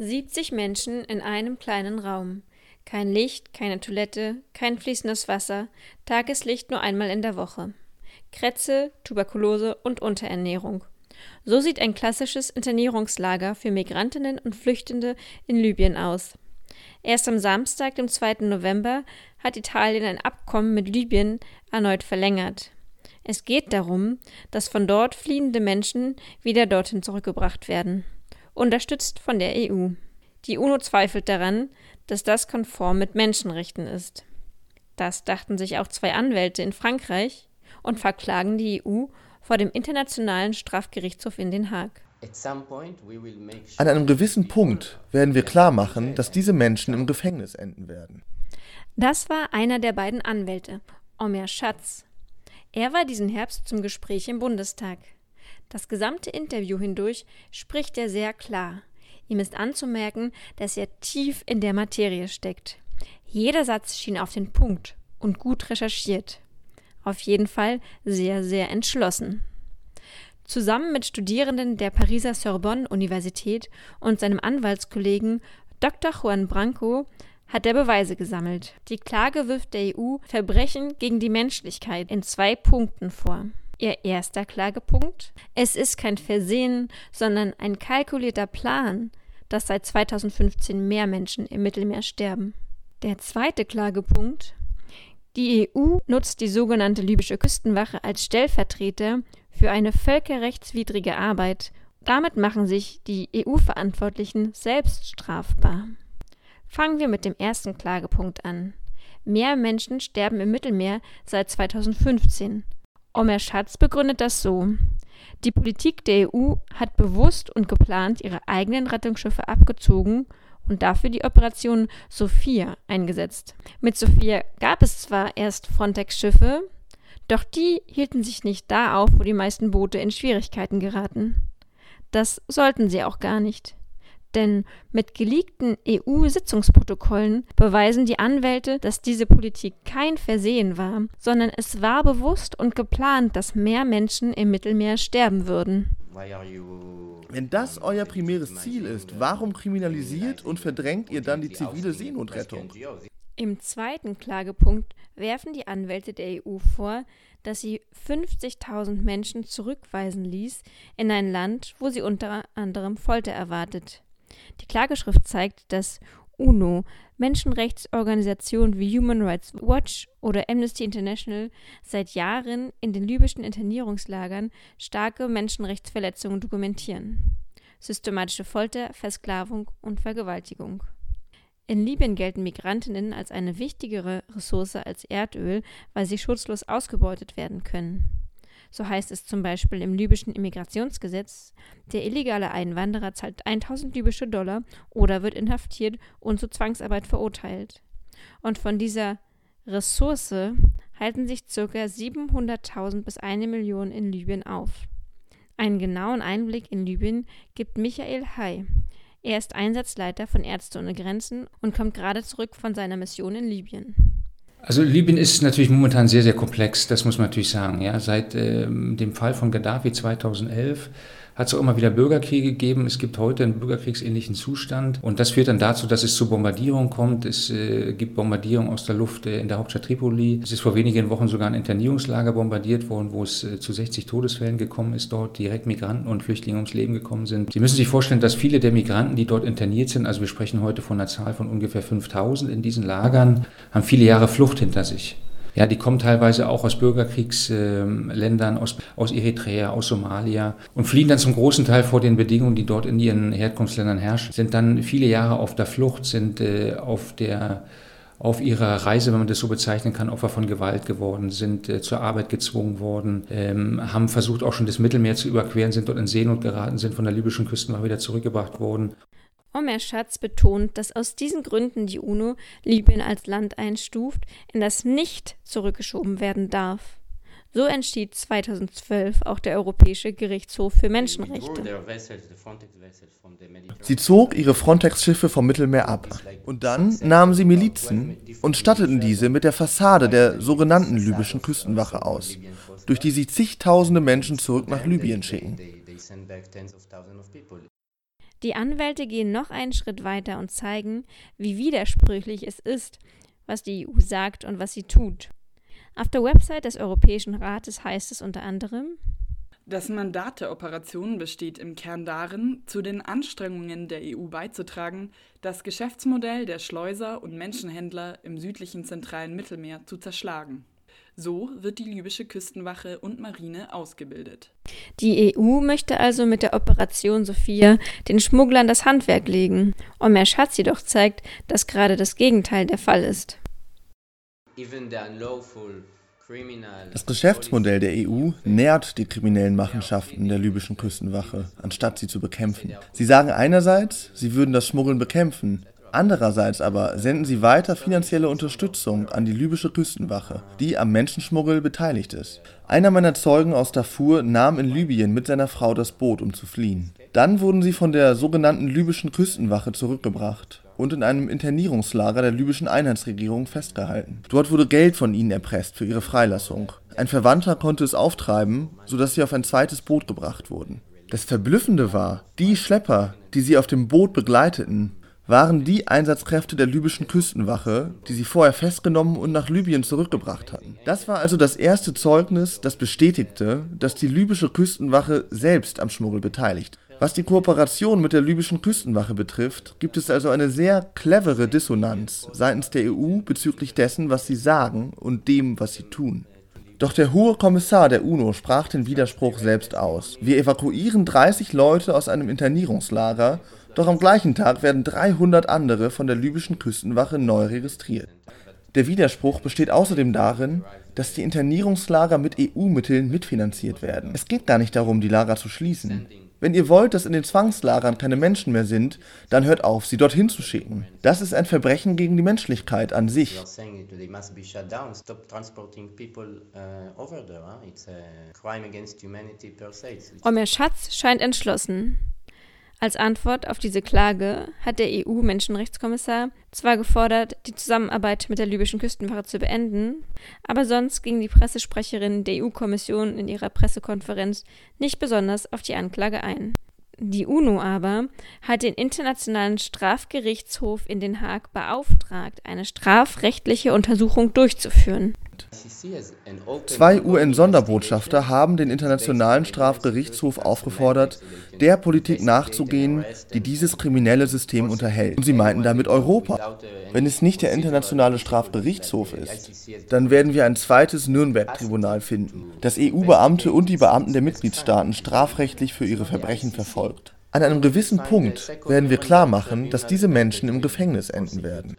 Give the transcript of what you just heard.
70 Menschen in einem kleinen Raum. Kein Licht, keine Toilette, kein fließendes Wasser, Tageslicht nur einmal in der Woche. Krätze, Tuberkulose und Unterernährung. So sieht ein klassisches Internierungslager für Migrantinnen und Flüchtende in Libyen aus. Erst am Samstag, dem 2. November, hat Italien ein Abkommen mit Libyen erneut verlängert. Es geht darum, dass von dort fliehende Menschen wieder dorthin zurückgebracht werden unterstützt von der EU. Die UNO zweifelt daran, dass das konform mit Menschenrechten ist. Das dachten sich auch zwei Anwälte in Frankreich und verklagen die EU vor dem Internationalen Strafgerichtshof in Den Haag. An einem gewissen Punkt werden wir klar machen, dass diese Menschen im Gefängnis enden werden. Das war einer der beiden Anwälte, Omer Schatz. Er war diesen Herbst zum Gespräch im Bundestag. Das gesamte Interview hindurch spricht er sehr klar. Ihm ist anzumerken, dass er tief in der Materie steckt. Jeder Satz schien auf den Punkt und gut recherchiert. Auf jeden Fall sehr, sehr entschlossen. Zusammen mit Studierenden der Pariser Sorbonne-Universität und seinem Anwaltskollegen Dr. Juan Branco hat er Beweise gesammelt. Die Klage wirft der EU Verbrechen gegen die Menschlichkeit in zwei Punkten vor. Ihr erster Klagepunkt? Es ist kein Versehen, sondern ein kalkulierter Plan, dass seit 2015 mehr Menschen im Mittelmeer sterben. Der zweite Klagepunkt? Die EU nutzt die sogenannte libysche Küstenwache als Stellvertreter für eine völkerrechtswidrige Arbeit. Damit machen sich die EU-Verantwortlichen selbst strafbar. Fangen wir mit dem ersten Klagepunkt an. Mehr Menschen sterben im Mittelmeer seit 2015. Omer Schatz begründet das so. Die Politik der EU hat bewusst und geplant ihre eigenen Rettungsschiffe abgezogen und dafür die Operation Sophia eingesetzt. Mit Sophia gab es zwar erst Frontex-Schiffe, doch die hielten sich nicht da auf, wo die meisten Boote in Schwierigkeiten geraten. Das sollten sie auch gar nicht. Denn mit geleakten EU-Sitzungsprotokollen beweisen die Anwälte, dass diese Politik kein Versehen war, sondern es war bewusst und geplant, dass mehr Menschen im Mittelmeer sterben würden. Wenn das euer primäres Ziel ist, warum kriminalisiert und verdrängt ihr dann die zivile Seenotrettung? Im zweiten Klagepunkt werfen die Anwälte der EU vor, dass sie 50.000 Menschen zurückweisen ließ in ein Land, wo sie unter anderem Folter erwartet. Die Klageschrift zeigt, dass UNO, Menschenrechtsorganisationen wie Human Rights Watch oder Amnesty International seit Jahren in den libyschen Internierungslagern starke Menschenrechtsverletzungen dokumentieren. Systematische Folter, Versklavung und Vergewaltigung. In Libyen gelten Migrantinnen als eine wichtigere Ressource als Erdöl, weil sie schutzlos ausgebeutet werden können. So heißt es zum Beispiel im libyschen Immigrationsgesetz, der illegale Einwanderer zahlt 1000 libysche Dollar oder wird inhaftiert und zur Zwangsarbeit verurteilt. Und von dieser Ressource halten sich ca. 700.000 bis eine Million in Libyen auf. Einen genauen Einblick in Libyen gibt Michael Hay. Er ist Einsatzleiter von Ärzte ohne Grenzen und kommt gerade zurück von seiner Mission in Libyen. Also Libyen ist natürlich momentan sehr, sehr komplex, das muss man natürlich sagen. Ja. Seit ähm, dem Fall von Gaddafi 2011 hat es auch immer wieder Bürgerkriege gegeben. Es gibt heute einen bürgerkriegsähnlichen Zustand und das führt dann dazu, dass es zu Bombardierungen kommt. Es äh, gibt Bombardierungen aus der Luft äh, in der Hauptstadt Tripoli. Es ist vor wenigen Wochen sogar ein Internierungslager bombardiert worden, wo es äh, zu 60 Todesfällen gekommen ist, dort direkt Migranten und Flüchtlinge ums Leben gekommen sind. Sie müssen sich vorstellen, dass viele der Migranten, die dort interniert sind, also wir sprechen heute von einer Zahl von ungefähr 5000 in diesen Lagern, haben viele Jahre Flucht hinter sich. Ja, die kommen teilweise auch aus Bürgerkriegsländern, aus, aus Eritrea, aus Somalia und fliehen dann zum großen Teil vor den Bedingungen, die dort in ihren Herkunftsländern herrschen, sind dann viele Jahre auf der Flucht, sind äh, auf der auf ihrer Reise, wenn man das so bezeichnen kann, Opfer von Gewalt geworden, sind äh, zur Arbeit gezwungen worden, ähm, haben versucht auch schon das Mittelmeer zu überqueren, sind dort in Seenot geraten, sind von der libyschen Küste mal wieder zurückgebracht worden Omer Schatz betont, dass aus diesen Gründen die UNO Libyen als Land einstuft, in das nicht zurückgeschoben werden darf. So entschied 2012 auch der Europäische Gerichtshof für Menschenrechte. Sie zog ihre Frontex-Schiffe vom Mittelmeer ab. Und dann nahmen sie Milizen und statteten diese mit der Fassade der sogenannten libyschen Küstenwache aus, durch die sie zigtausende Menschen zurück nach Libyen schicken. Die Anwälte gehen noch einen Schritt weiter und zeigen, wie widersprüchlich es ist, was die EU sagt und was sie tut. Auf der Website des Europäischen Rates heißt es unter anderem, das Mandat der Operation besteht im Kern darin, zu den Anstrengungen der EU beizutragen, das Geschäftsmodell der Schleuser und Menschenhändler im südlichen zentralen Mittelmeer zu zerschlagen. So wird die libysche Küstenwache und Marine ausgebildet. Die EU möchte also mit der Operation Sophia den Schmugglern das Handwerk legen. Omer Schatz jedoch zeigt, dass gerade das Gegenteil der Fall ist. Even the unlawful das Geschäftsmodell der EU nährt die kriminellen Machenschaften der libyschen Küstenwache, anstatt sie zu bekämpfen. Sie sagen einerseits, sie würden das Schmuggeln bekämpfen, andererseits aber senden sie weiter finanzielle Unterstützung an die libysche Küstenwache, die am Menschenschmuggel beteiligt ist. Einer meiner Zeugen aus Darfur nahm in Libyen mit seiner Frau das Boot, um zu fliehen. Dann wurden sie von der sogenannten libyschen Küstenwache zurückgebracht und in einem Internierungslager der libyschen Einheitsregierung festgehalten. Dort wurde Geld von ihnen erpresst für ihre Freilassung. Ein Verwandter konnte es auftreiben, sodass sie auf ein zweites Boot gebracht wurden. Das Verblüffende war, die Schlepper, die sie auf dem Boot begleiteten, waren die Einsatzkräfte der libyschen Küstenwache, die sie vorher festgenommen und nach Libyen zurückgebracht hatten. Das war also das erste Zeugnis, das bestätigte, dass die libysche Küstenwache selbst am Schmuggel beteiligt was die Kooperation mit der libyschen Küstenwache betrifft, gibt es also eine sehr clevere Dissonanz seitens der EU bezüglich dessen, was sie sagen und dem, was sie tun. Doch der hohe Kommissar der UNO sprach den Widerspruch selbst aus. Wir evakuieren 30 Leute aus einem Internierungslager, doch am gleichen Tag werden 300 andere von der libyschen Küstenwache neu registriert. Der Widerspruch besteht außerdem darin, dass die Internierungslager mit EU-Mitteln mitfinanziert werden. Es geht gar nicht darum, die Lager zu schließen. Wenn ihr wollt, dass in den Zwangslagern keine Menschen mehr sind, dann hört auf, sie dorthin zu schicken. Das ist ein Verbrechen gegen die Menschlichkeit an sich. Omer Schatz scheint entschlossen. Als Antwort auf diese Klage hat der EU-Menschenrechtskommissar zwar gefordert, die Zusammenarbeit mit der libyschen Küstenwache zu beenden, aber sonst ging die Pressesprecherin der EU-Kommission in ihrer Pressekonferenz nicht besonders auf die Anklage ein. Die UNO aber hat den Internationalen Strafgerichtshof in Den Haag beauftragt, eine strafrechtliche Untersuchung durchzuführen. Zwei UN-Sonderbotschafter haben den Internationalen Strafgerichtshof aufgefordert, der Politik nachzugehen, die dieses kriminelle System unterhält. Und sie meinten damit Europa. Wenn es nicht der Internationale Strafgerichtshof ist, dann werden wir ein zweites Nürnberg-Tribunal finden, das EU-Beamte und die Beamten der Mitgliedstaaten strafrechtlich für ihre Verbrechen verfolgt. An einem gewissen Punkt werden wir klar machen, dass diese Menschen im Gefängnis enden werden.